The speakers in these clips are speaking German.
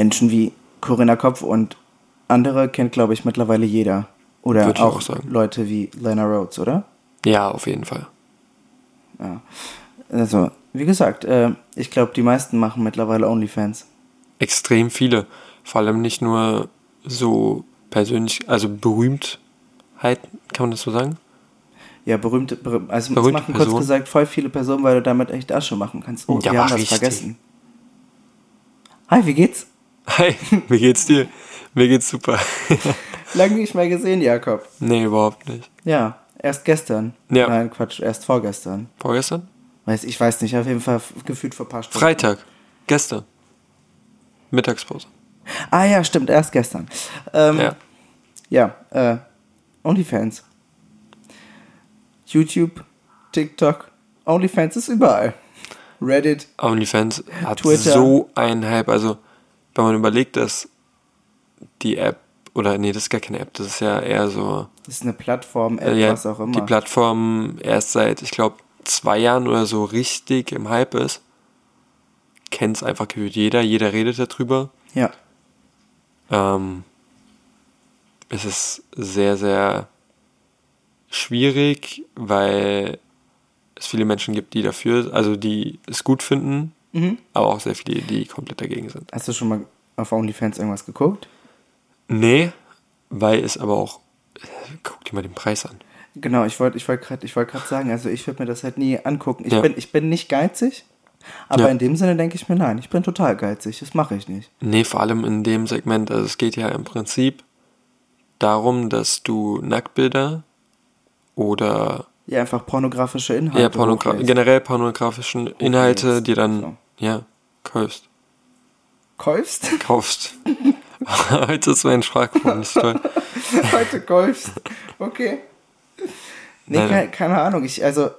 Menschen wie Corinna Kopf und andere kennt, glaube ich, mittlerweile jeder. Oder Würde auch, auch. Leute wie Lena Rhodes, oder? Ja, auf jeden Fall. Ja. Also, wie gesagt, äh, ich glaube, die meisten machen mittlerweile OnlyFans. Extrem viele. Vor allem nicht nur so persönlich, also Berühmtheiten, kann man das so sagen? Ja, berühmte, berühm- also es Berühmte machen kurz Personen. gesagt voll viele Personen, weil du damit echt Asche machen kannst. Oh, Ja, wir haben was richtig. vergessen. Hi, wie geht's? Hi, wie geht's dir? Mir geht's super. Lange nicht mehr gesehen, Jakob. nee, überhaupt nicht. Ja, erst gestern. Ja. Nein, Quatsch, erst vorgestern. Vorgestern? Weiß, ich weiß nicht, auf jeden Fall gefühlt vor ein paar Stunden. Freitag. Gestern. Mittagspause. Ah ja, stimmt, erst gestern. Ähm, Ja. Ja, äh, OnlyFans. YouTube, TikTok, OnlyFans ist überall. Reddit, OnlyFans hat Twitter. so einen Hype. Also, wenn man überlegt, dass die App, oder nee, das ist gar keine App, das ist ja eher so, das ist eine Plattform, App, ja, was auch immer. die Plattform erst seit, ich glaube, zwei Jahren oder so richtig im Hype ist. Kennt es einfach jeder, jeder redet darüber. ja, Ähm, es ist sehr, sehr schwierig, weil es viele Menschen gibt, die dafür, also die es gut finden, Mhm. aber auch sehr viele, die komplett dagegen sind. Hast du schon mal auf OnlyFans irgendwas geguckt? Nee, weil es aber auch, guck dir mal den Preis an. Genau, ich wollte ich wollt gerade ich wollt sagen, also ich würde mir das halt nie angucken. Ich, Ja. bin, ich bin nicht geizig, aber Ja. in dem Sinne denke ich mir, nein, ich bin total geizig, das mache ich nicht. Nee, vor allem in dem Segment, also es geht ja im Prinzip darum, dass du Nacktbilder oder Ja, einfach pornografische Inhalte. ja, pornogra generell pornografischen Inhalte, die dann, So. ja, kaufst. Kaufst? kaufst. Heute ist mein Sprachprogramm nicht toll. Heute kaufst. Okay. Nee, keine, keine Ahnung. Ich, also,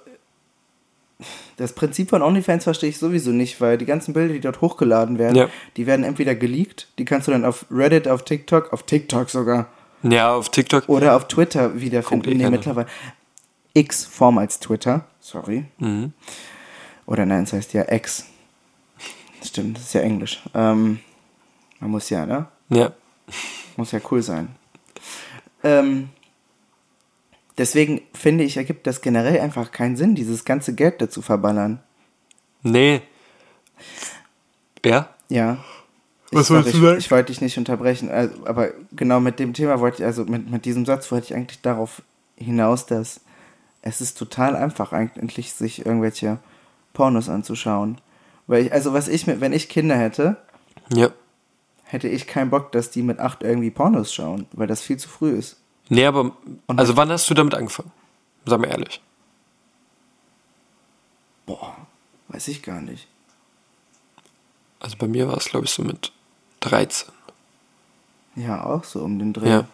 das Prinzip von OnlyFans verstehe ich sowieso nicht, weil die ganzen Bilder, die dort hochgeladen werden, Ja. die werden entweder geleakt, die kannst du dann auf Reddit, auf TikTok, auf TikTok sogar, Ja, auf TikTok. oder auf Twitter wiederfinden. eh Nee, mittlerweile. X Form als Twitter, sorry. Mhm. Oder nein, es heißt ja X. Stimmt, das ist ja Englisch. Ähm, man muss ja, ne? Ja. Muss ja cool sein. Ähm, deswegen finde ich, ergibt das generell einfach keinen Sinn, dieses ganze Geld dazu verballern. Nee. Ja? Ja. Was ich, wolltest du ich, sagen? ich wollte dich nicht unterbrechen, also, aber genau mit dem Thema wollte ich, also mit, mit diesem Satz wollte ich eigentlich darauf hinaus, dass es ist total einfach eigentlich, sich irgendwelche Pornos anzuschauen. Weil ich, also was ich mit, wenn ich Kinder hätte, Ja. hätte ich keinen Bock, dass die mit acht irgendwie Pornos schauen, weil das viel zu früh ist. Nee, aber, also wann hast du damit angefangen? Sag mal ehrlich. Boah, weiß ich gar nicht. Also bei mir war es, glaube ich, so mit 13. Ja, auch so um den Dreh. Ja.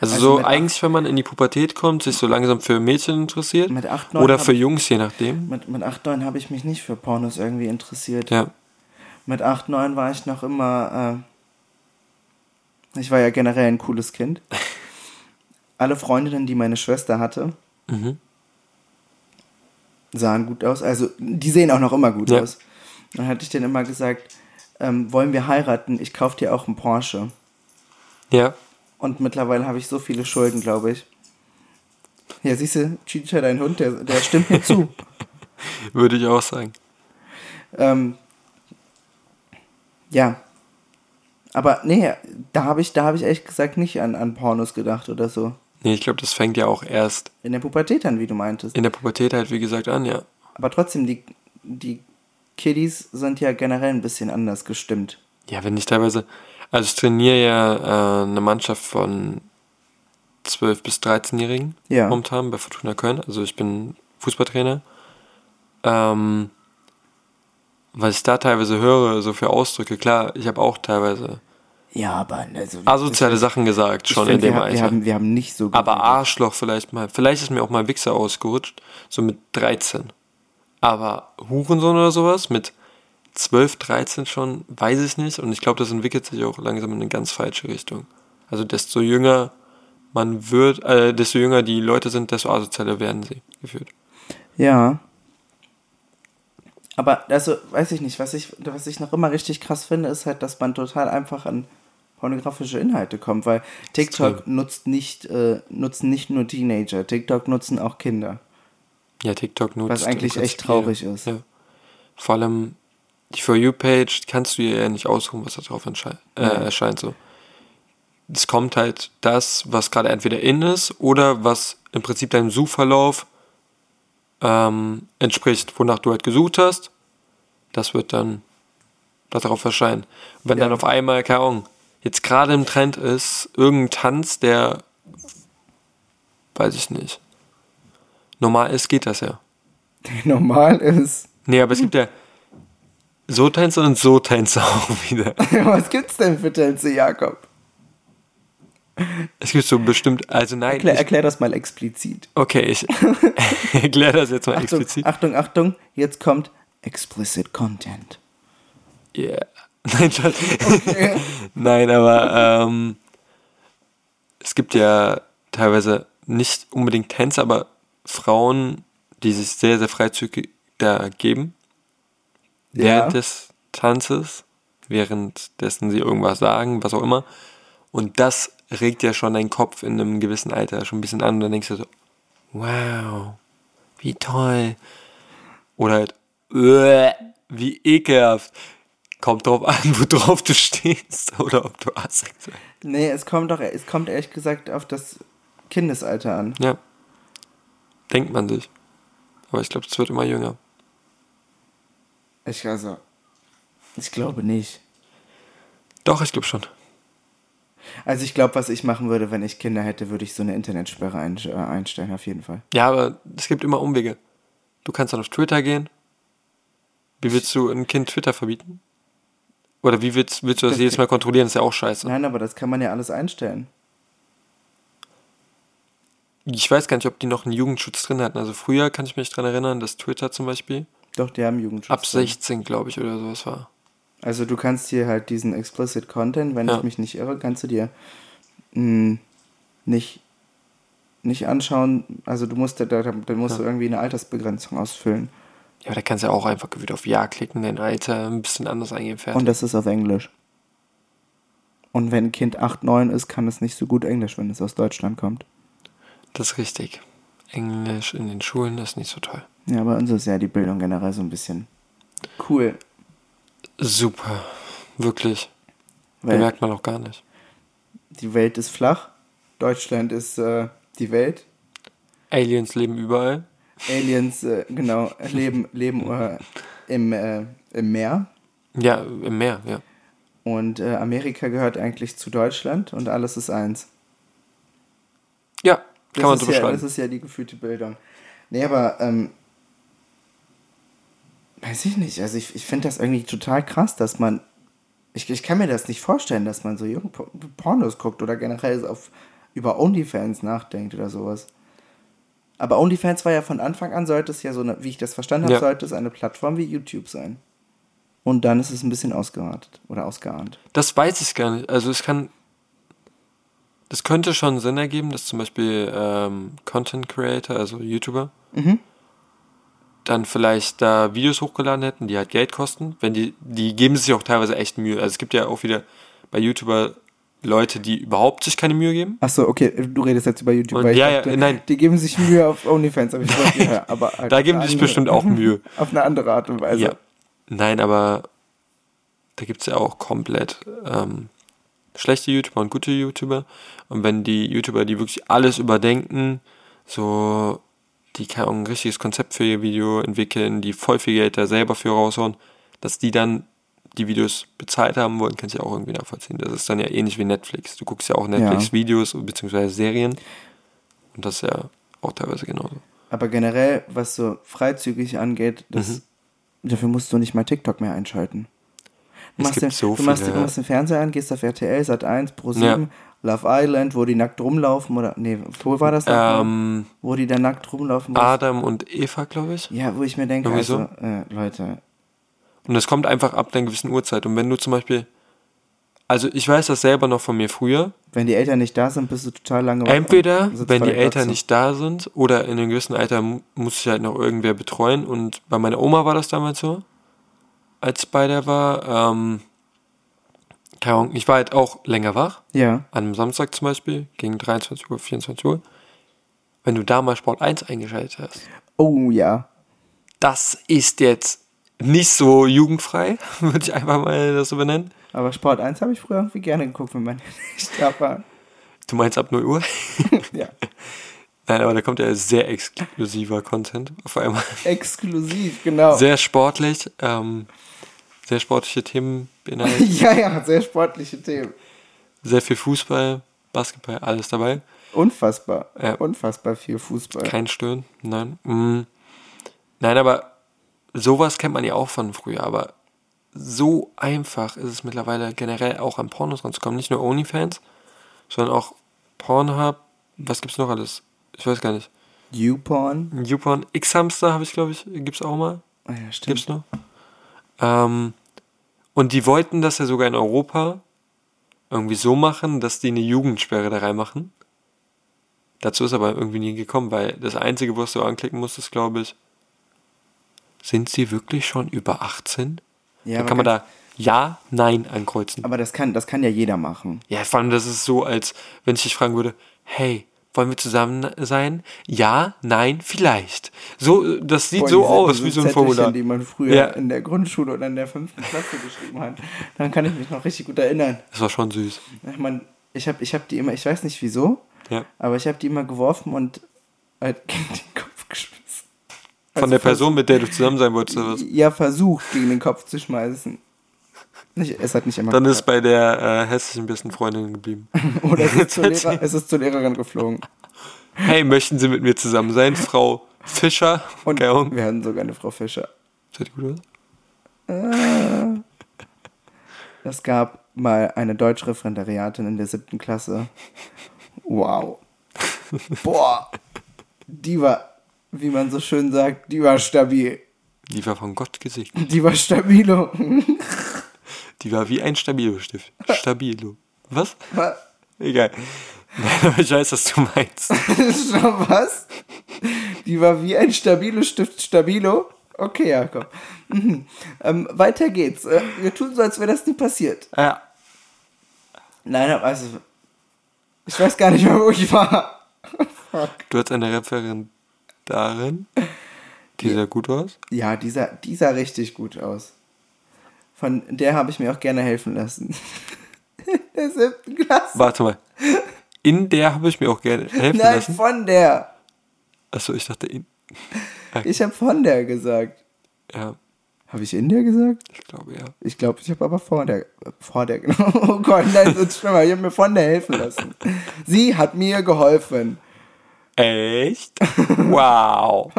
Also, Also so eigentlich, wenn man in die Pubertät kommt, sich so langsam für Mädchen interessiert. Mit acht, neun oder hab für Jungs, je nachdem. Mit, mit 8, 9 habe ich mich nicht für Pornos irgendwie interessiert. Ja. Mit 8, 9 war ich noch immer. Äh, ich war ja generell ein cooles Kind. Alle Freundinnen, die meine Schwester hatte, Mhm. sahen gut aus. Also, die sehen auch noch immer gut Ja. aus. Dann hatte ich denen immer gesagt: ähm, Wollen wir heiraten? Ich kauf dir auch einen Porsche. Ja. Und mittlerweile habe ich so viele Schulden, glaube ich. Ja, siehst du, Chicha, dein Hund, der, der stimmt mir zu. Würde ich auch sagen. Ähm, ja. Aber nee, da habe ich, da habe ich ehrlich gesagt nicht an, an Pornos gedacht oder so. Nee, ich glaube, das fängt ja auch erst In der Pubertät dann, wie du meintest. in der Pubertät halt, wie gesagt, an, ja. Aber trotzdem, die, die Kiddies sind ja generell ein bisschen anders gestimmt. Ja, wenn ich teilweise, also ich trainiere ja äh, eine Mannschaft von 12- bis 13-Jährigen Ja. momentan bei Fortuna Köln. Also ich bin Fußballtrainer. Ähm, was ich da teilweise höre, so für Ausdrücke, klar, ich habe auch teilweise Ja, aber also, asoziale Sachen gesagt, schon find, in dem wir, Alter. wir, haben, wir haben nicht so Aber. Arschloch vielleicht mal. Vielleicht ist mir auch mal Wichser ausgerutscht, so mit 13. Aber Hurensohn oder sowas mit 12, 13 schon, weiß ich nicht. Und ich glaube, das entwickelt sich auch langsam in eine ganz falsche Richtung. Also desto jünger man wird, äh, desto jünger die Leute sind, desto asozialer werden sie gefühlt. Ja. Aber also, weiß ich nicht, was ich, was ich noch immer richtig krass finde, ist halt, dass man total einfach an pornografische Inhalte kommt, weil TikTok nutzt nicht, äh, nutzen nicht nur Teenager, TikTok nutzen auch Kinder. Ja, TikTok nutzt. Was eigentlich echt traurig ist. Ja. Vor allem die For You-Page kannst du dir ja nicht aussuchen, was da drauf äh, erscheint. So. Es kommt halt das, was gerade entweder in ist oder was im Prinzip deinem Suchverlauf ähm, entspricht, wonach du halt gesucht hast. Das wird dann darauf erscheinen. Und wenn Ja. dann auf einmal, keine Ahnung, jetzt gerade im Trend ist, irgendein Tanz, der, weiß ich nicht, normal ist, geht das ja. Normal ist. Nee, aber es gibt ja so Tänze und so Tänze auch wieder. Was gibt's denn für Tänze, Jakob? Es gibt so bestimmt, also nein, Erklär, ich, erklär das mal explizit. okay, ich erkläre das jetzt mal Achtung, explizit. Achtung, Achtung, jetzt kommt explicit Content. Yeah. Nein, Schatz. Nein, aber ähm, es gibt ja teilweise nicht unbedingt Tänze, aber Frauen, die sich sehr, sehr freizügig da geben. Ja. Während des Tanzes, währenddessen sie irgendwas sagen, was auch immer. Und das regt ja schon deinen Kopf in einem gewissen Alter schon ein bisschen an und dann denkst du so, wow, wie toll. Oder halt, "Uäh, wie ekelhaft. Kommt drauf an, worauf du stehst oder ob du asexuell Nee, es kommt doch, es kommt ehrlich gesagt auf das Kindesalter an. Ja. Denkt man sich. Aber ich glaube, es wird immer jünger. Ich also, ich glaube nicht. Doch, ich glaube schon. Also ich glaube, was ich machen würde, wenn ich Kinder hätte, würde ich so eine Internetsperre ein, äh, einstellen, auf jeden Fall. Ja, aber es gibt immer Umwege. Du kannst dann auf Twitter gehen. Wie willst du ein Kind Twitter verbieten? Oder wie willst, willst du das Das jedes Mal kontrollieren? Das ist ja auch scheiße. Nein, aber das kann man ja alles einstellen. Ich weiß gar nicht, ob die noch einen Jugendschutz drin hatten. Also früher kann ich mich daran erinnern, dass Twitter zum Beispiel Doch, die haben Jugendschutz. ab drin. 16, glaube ich, oder sowas war. Also du kannst hier halt diesen explicit Content, wenn Ja. ich mich nicht irre, kannst du dir mh, nicht, nicht anschauen. Also du musst da, da, da musst Ja. du irgendwie eine Altersbegrenzung ausfüllen. Ja, aber da kannst du ja auch einfach wieder auf Ja klicken, dein Alter ein bisschen anders eingeben, fertig. Und das ist auf Englisch. Und wenn ein Kind 8, 9 ist, kann es nicht so gut Englisch, wenn es aus Deutschland kommt. das ist richtig. Englisch in den Schulen ist nicht so toll. Ja, bei uns ist ja die Bildung generell so ein bisschen cool. Super. Wirklich. Weil Bemerkt man auch gar nicht. die Welt ist flach, Deutschland ist äh, die Welt, Aliens leben überall. Aliens, äh, genau, leben, leben äh, im, äh, im Meer. Ja, im Meer, ja. Und äh, Amerika gehört eigentlich zu Deutschland und alles ist eins. Ja, kann man so ja, beschreiben. das ist ja die gefühlte Bildung. Nee, aber, ähm, weiß ich nicht. Also ich, ich finde das irgendwie total krass, dass man, ich, ich kann mir das nicht vorstellen, dass man so junge Por- Pornos guckt oder generell auf, über OnlyFans nachdenkt oder sowas. Aber OnlyFans war ja von Anfang an, sollte es ja so, eine, wie ich das verstanden habe, Ja. sollte es eine Plattform wie YouTube sein. Und dann ist es ein bisschen ausgeartet oder ausgeahnt. Das weiß ich gar nicht. Also es kann. Das könnte schon Sinn ergeben, dass zum Beispiel ähm, Content Creator, also YouTuber, Mhm. dann vielleicht da Videos hochgeladen hätten, die halt Geld kosten. Wenn die, die geben sich auch teilweise echt Mühe. Also es gibt ja auch wieder bei YouTuber Leute, die überhaupt sich keine Mühe geben. Achso, okay, du redest jetzt über YouTube. Und ja, ja, nein. Die geben sich Mühe auf OnlyFans, aber ich glaube, ja, aber halt Da geben die sich bestimmt auch Mühe. Auf eine andere Art und Weise. Ja. Nein, aber da gibt es ja auch komplett ähm, schlechte YouTuber und gute YouTuber. Und wenn die YouTuber, die wirklich alles überdenken, so, die Ahnung, ein richtiges Konzept für ihr Video entwickeln, die voll viel Geld da selber für raushauen, dass die dann die Videos bezahlt haben wollen, kann ich ja auch irgendwie nachvollziehen. Das ist dann ja ähnlich wie Netflix. Du guckst ja auch Netflix-Videos bzw. Serien. Und das ist ja auch teilweise genauso. Aber generell, was so freizügig angeht, das, Mhm. dafür musst du nicht mal TikTok mehr einschalten. Du Es machst, gibt den, so du, machst, viele- du machst den Fernseher an, gehst auf RTL, Sat1, Pro7, Ja. Love Island, wo die nackt rumlaufen oder, nee, wo war das? Ähm, Wo die da nackt rumlaufen. Adam und Eva, glaube ich. ich- ja, wo ich mir denke, also, äh, Leute, Und es kommt einfach ab einer gewissen Uhrzeit. Und wenn du zum Beispiel Also ich weiß das selber noch von mir früher. Wenn die Eltern nicht da sind, bist du total lange Entweder, wenn die Eltern Glotze. nicht da sind oder in einem gewissen Alter mu- muss sich halt noch irgendwer betreuen. Und bei meiner Oma war das damals so, als bei der war. Ähm, keine Ahnung, ich war halt auch länger wach. Ja. An einem Samstag zum Beispiel, gegen 23 Uhr, 24 Uhr. Wenn du da mal Sport 1 eingeschaltet hast. Oh ja. Das ist jetzt nicht so jugendfrei, würde ich einfach mal das so benennen. Aber Sport 1 habe ich früher irgendwie gerne geguckt, wenn man nicht da war. Du meinst ab 0 Uhr? Ja. Nein, aber da kommt ja sehr exklusiver Content auf einmal. Exklusiv, genau. Sehr sportlich, ähm, sehr sportliche Themen beinhaltet, ja, ja, sehr sportliche Themen. sehr viel Fußball, Basketball, alles dabei. Unfassbar. Ja. Unfassbar viel Fußball. Kein Stöhnen, nein. Mm. Nein, aber sowas kennt man ja auch von früher, aber so einfach ist es mittlerweile generell auch an Pornos ranzukommen. Nicht nur OnlyFans, sondern auch Pornhub. Was gibt's noch alles? Ich weiß gar nicht. YouPorn. YouPorn, X-Hamster habe ich, glaube ich, gibt's auch mal. Ah ja, stimmt. Gibt's noch? Ähm, und die wollten das ja sogar in Europa irgendwie so machen, dass die eine Jugendsperre da reinmachen. Dazu ist aber irgendwie nie gekommen, weil das Einzige, was du anklicken musstest, glaube ich, sind sie wirklich schon über 18? Ja, da aber kann man da Ja, Nein ankreuzen. Aber das kann, das kann ja jeder machen. Ja, vor allem, das ist so, als wenn ich dich fragen würde, hey, wollen wir zusammen sein? Ja, nein, vielleicht. So, das sieht Boah, so aus wie so ein Formular. die man früher Ja. in der Grundschule oder in der fünften Klasse geschrieben hat. Dann kann ich mich noch richtig gut erinnern. Das war schon süß. Ich meine, ich habe ich hab die immer, ich weiß nicht wieso, Ja. aber ich habe die immer geworfen und halt gegen den Kopf geschmissen. Von Also der Person, mit der du zusammen sein wolltest, oder was? Ja, versucht, gegen den Kopf zu schmeißen. Nicht, es hat nicht immer Dann ist bei der äh, hässlichen besten Freundin geblieben. Oder es ist, zur Lehrer, es ist zur Lehrerin geflogen. Hey, möchten Sie mit mir zusammen sein, Frau Fischer? Und Ahnung. wir hatten sogar eine Frau Fischer. Sieht gut aus? Es gab mal eine Deutschreferendariatin in der siebten Klasse. Wow. Boah. Die war, wie man so schön sagt, die war stabil. Die war von Gott gesegnet. Die war stabilo. Die war wie ein Stabilo-Stift. Stabilo. Was? Was? Egal. Nein, aber ich weiß, was du meinst. Schon was? Die war wie ein stabilo Stift Stabilo? Okay, Jakob. Mhm. Ähm, weiter geht's. Äh, wir tun so, als wäre das nie passiert. Ja. Nein, aber also. Ich weiß gar nicht mehr, wo ich war. Fuck. Du hast eine Referendarin, die sehr gut war. Ja, die sah, die sah richtig gut aus. Von der habe ich mir auch gerne helfen lassen. In der siebten Klasse. Warte mal. In der habe ich mir auch gerne helfen Nein, lassen. von der. Achso, ich dachte in. Ich habe von der gesagt. Ja, Habe ich in der gesagt? ich glaube ja. Ich glaube, ich habe aber vor der. Vor der, genau. Oh Gott, nein, das ist schlimmer. Ich habe mir von der helfen lassen. Sie hat mir geholfen. Echt? Wow.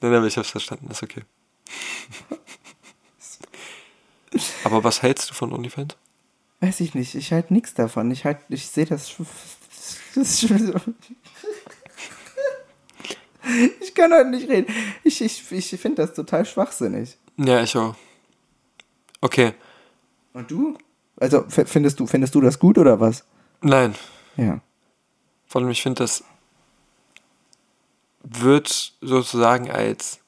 Nein, aber ich hab's verstanden, ist okay. Aber was hältst du von OnlyFans? Weiß ich nicht. Ich halte nichts davon. Ich halt, ich sehe das. das Ich kann heute nicht reden. Ich, ich, ich finde das total schwachsinnig. Ja, ich auch. Okay, Und du? Also findest du, findest du das gut oder was? nein. Ja. Vor allem, ich finde, das wird sozusagen als,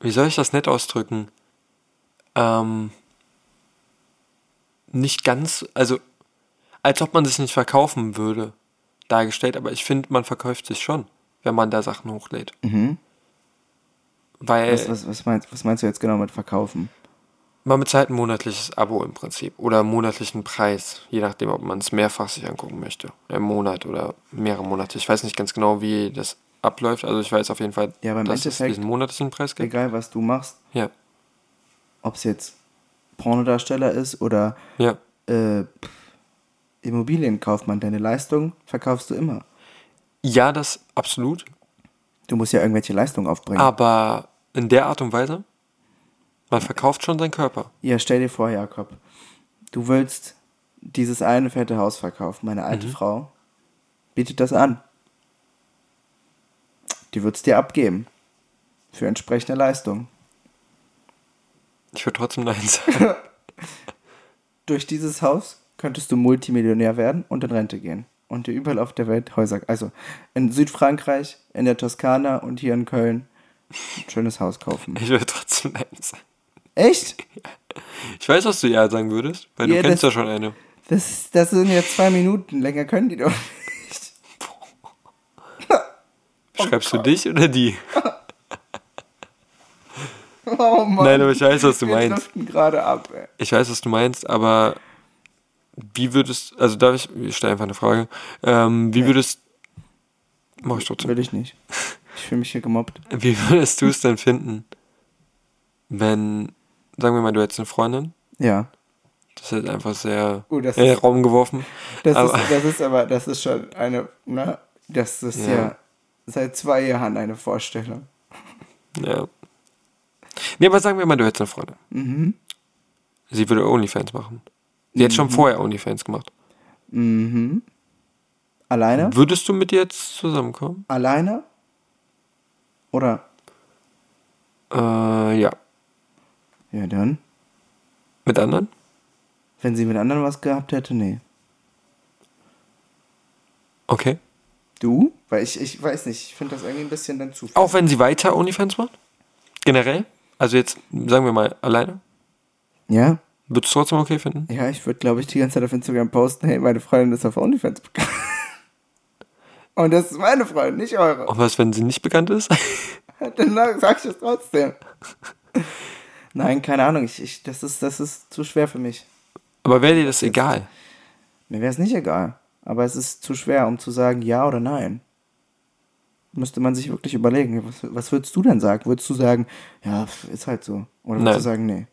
wie soll ich das nett ausdrücken, ähm, nicht ganz, also als ob man sich nicht verkaufen würde, dargestellt, aber ich finde, man verkauft sich schon, wenn man da Sachen hochlädt. Weil Was, was, was, meinst, was meinst du jetzt genau mit verkaufen? man bezahlt ein monatliches Abo im Prinzip oder einen monatlichen Preis, je nachdem, ob man es mehrfach sich angucken möchte. Im Monat oder mehrere Monate. Ich weiß nicht ganz genau, wie das abläuft. Also ich weiß auf jeden Fall, Ja, dass es Endeffekt- diesen monatlichen Preis gibt. Egal, was du machst, Ja, ob es jetzt Pornodarsteller ist oder ja. äh, Immobilienkaufmann, deine Leistung verkaufst du immer. Ja, das absolut. Du musst ja irgendwelche Leistungen aufbringen. Aber in der Art und Weise, man verkauft schon seinen Körper. Ja, stell dir vor, Jakob, du willst dieses eine fette Haus verkaufen. Meine alte Frau bietet das an. Die wird es dir abgeben. Für entsprechende Leistung. Ich würde trotzdem Nein sagen. durch dieses Haus könntest du Multimillionär werden und in Rente gehen. Und dir überall auf der Welt Häuser, also in Südfrankreich, in der Toskana und hier in Köln ein schönes Haus kaufen. Ich würde trotzdem Nein sagen. Echt? Ich weiß, was du ja sagen würdest, weil Ja, du kennst das- ja schon eine. Das, das sind jetzt zwei Minuten. Länger können die doch nicht. Schreibst du dich oder die? Oh Mann. Nein, aber ich weiß, was du Wir meinst. gerade ab, ey. Ich weiß, was du meinst, aber wie würdest, also darf ich, ich stelle einfach eine Frage, ähm, wie würdest, mach ich trotzdem, Will ich nicht. Ich fühle mich hier gemobbt. wie würdest du es denn finden, wenn, sagen wir mal, du hättest eine Freundin, Ja. das ist einfach sehr Oh, das in den ist- Raum geworfen, Das, Aber- ist, das ist aber, das ist schon eine, ne? Das ist ja, Ja. seit zwei Jahren eine Vorstellung. ja. Nee, aber sagen wir mal, du hättest eine Freundin. Mhm. Sie würde Onlyfans machen. Sie hat schon vorher Onlyfans gemacht. Mhm. Alleine? Würdest du mit ihr jetzt zusammenkommen? Alleine? Oder? Äh, ja. Ja, dann. Mit anderen? Wenn sie mit anderen was gehabt hätte, nee. Okay. Du? Weil ich, ich weiß nicht, ich finde das irgendwie ein bisschen dann zu. Auch wenn sie weiter Onlyfans macht? Generell? Also jetzt, sagen wir mal, alleine? Ja? Würdest du trotzdem okay finden? Ja, ich würde, glaube ich, die ganze Zeit auf Instagram posten, hey, meine Freundin ist auf OnlyFans bekannt. Und das ist meine Freundin, nicht eure. Und was, wenn sie nicht bekannt ist? Dann sag ich es trotzdem. Nein, keine Ahnung, ich, ich, das, ist, das ist zu schwer für mich. Aber wäre dir das egal? Mir wäre es nicht egal. Aber es ist zu schwer, um zu sagen ja oder nein. Müsste man sich wirklich überlegen. Was, was würdest du denn sagen? Würdest du sagen, ja, ist halt so? Oder würdest Nein. du sagen, nee?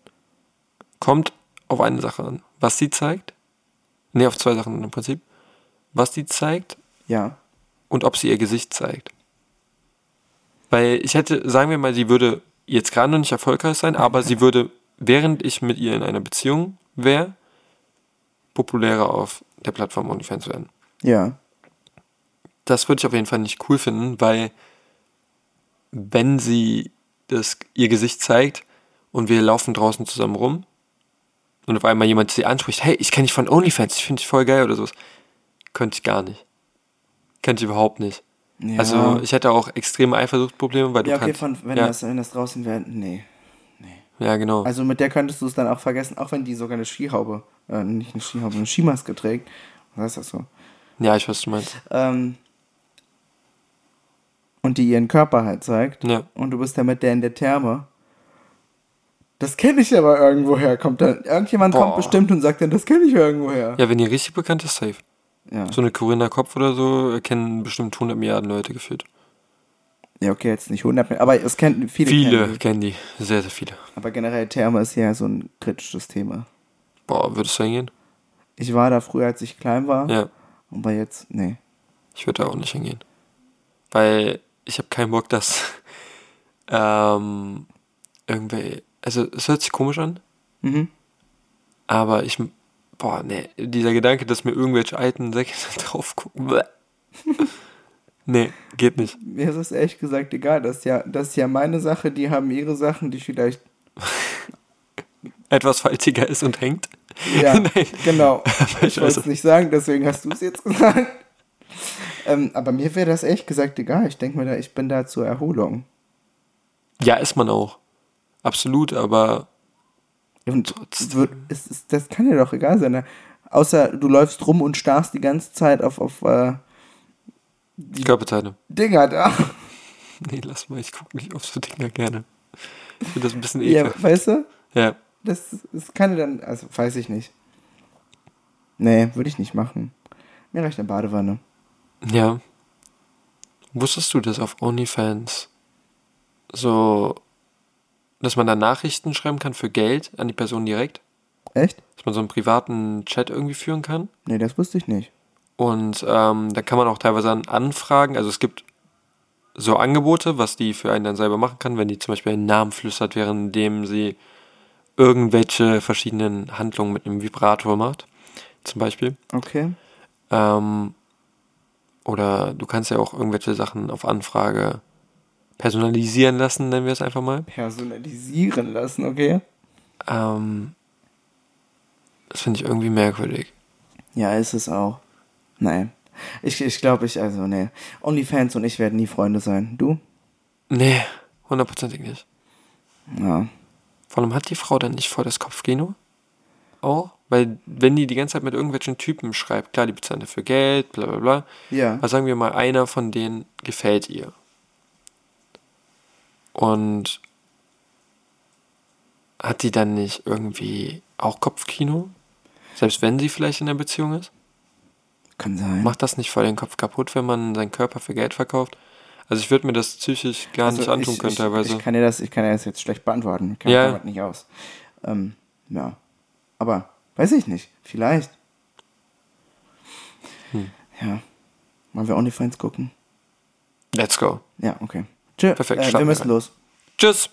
Kommt auf eine Sache an. Was sie zeigt? Nee, auf zwei Sachen im Prinzip. Was die zeigt Ja. und ob sie ihr Gesicht zeigt. Weil ich hätte, sagen wir mal, sie würde jetzt gerade noch nicht erfolgreich sein, aber sie würde, während ich mit ihr in einer Beziehung wäre, populärer auf der Plattform OnlyFans werden. Ja. Das würde ich auf jeden Fall nicht cool finden, weil wenn sie das, ihr Gesicht zeigt und wir laufen draußen zusammen rum und auf einmal jemand sie anspricht, hey, ich kenne dich von OnlyFans, ich finde dich voll geil oder sowas, könnte ich gar nicht. Könnte ich überhaupt nicht. ja. Also ich hätte auch extreme Eifersuchtsprobleme, weil du ja, okay, kannst. von, wenn, ja, das, wenn das draußen wäre, nee. ja, genau. Also mit der könntest du es dann auch vergessen, auch wenn die sogar eine Skihaube, äh, nicht eine Skihaube, eine Skimaske trägt. Was heißt das so? ja, ich weiß, was du meinst. Ähm, und die ihren Körper halt zeigt. Ja. Und du bist dann mit der in der Therme. Das kenne ich aber irgendwoher. Kommt dann, irgendjemand kommt Boah. bestimmt und sagt dann, das kenne ich irgendwoher. Ja, wenn ihr richtig bekannt ist, safe. Ja. So eine Corinna Kopf oder so kennen bestimmt 100 Milliarden Leute gefühlt. ja, okay, jetzt nicht 100 mehr, aber es kennen viele. Viele kennen die. kennen die. Sehr, sehr viele. Aber generell Therme ist ja so ein kritisches Thema. Boah, würdest du hingehen? Ich war da früher, als ich klein war. Ja. Aber jetzt, nee. Ich würde da auch nicht hingehen. Weil ich habe keinen Bock, dass ähm, irgendwer. Also es hört sich komisch an, Mhm. aber ich. Boah, nee, dieser Gedanke, dass mir irgendwelche alten Säcke drauf gucken. nee, geht nicht. Mir ist es ehrlich gesagt egal. Das ist, ja, das ist ja meine Sache. Die haben ihre Sachen, die vielleicht. Etwas faltiger ist und hängt. Ja, Nein. genau. Ich wollte es nicht sagen, deswegen hast du es jetzt gesagt. Ähm, aber mir wäre das ehrlich gesagt egal. Ich denke mir da, ich bin da zur Erholung. Ja, ist man auch. Absolut, aber Und Trotzdem. es ist, das kann dir doch egal sein. Ne? Außer du läufst rum und starrst die ganze Zeit auf, auf äh, die Körperteile. Dinger da. Nee, lass mal, ich gucke nicht auf so Dinger gerne. Ich finde das ein bisschen Ja, ekelhaft. weißt du? Ja. Das, das kann dann, also weiß ich nicht. Nee, würde ich nicht machen. Mir reicht eine Badewanne. Ja. Wusstest du, dass auf OnlyFans so, dass man da Nachrichten schreiben kann für Geld an die Person direkt? Echt? Dass man so einen privaten Chat irgendwie führen kann? Nee, das wusste ich nicht. Und ähm, da kann man auch teilweise an Anfragen, also es gibt so Angebote, was die für einen dann selber machen kann, wenn die zum Beispiel einen Namen flüstert, währenddem sie irgendwelche verschiedenen Handlungen mit einem Vibrator macht, zum Beispiel. Okay. Ähm, oder du kannst ja auch irgendwelche Sachen auf Anfrage personalisieren lassen, nennen wir es einfach mal. Personalisieren lassen, okay? Ähm, Das finde ich irgendwie merkwürdig. Ja, ist es auch. Nein. Ich, ich glaube, ich, also, nee. OnlyFans und ich werden nie Freunde sein. Du? Nee, hundertprozentig nicht. Ja. Allem hat die Frau dann nicht voll das Kopfkino? Auch? Weil, wenn die die ganze Zeit mit irgendwelchen Typen schreibt, klar, die bezahlen dafür Geld, bla bla bla. Ja. Aber sagen wir mal, einer von denen gefällt ihr. Und hat die dann nicht irgendwie auch Kopfkino? Selbst wenn sie vielleicht in der Beziehung ist? Kann sein. Macht das nicht voll den Kopf kaputt, wenn man seinen Körper für Geld verkauft? Also ich würde mir das psychisch gar nicht antun Also ich, können ich, teilweise. Ich kann dir das, ich kann dir das jetzt schlecht beantworten. Ich kann Ja. damit nicht aus. Ähm, ja. Aber weiß ich nicht. Vielleicht. Hm. Ja. Wollen wir OnlyFans gucken? Let's go. Ja, okay. Tschö. Perfekt, Äh, wir müssen rein. los. Tschüss.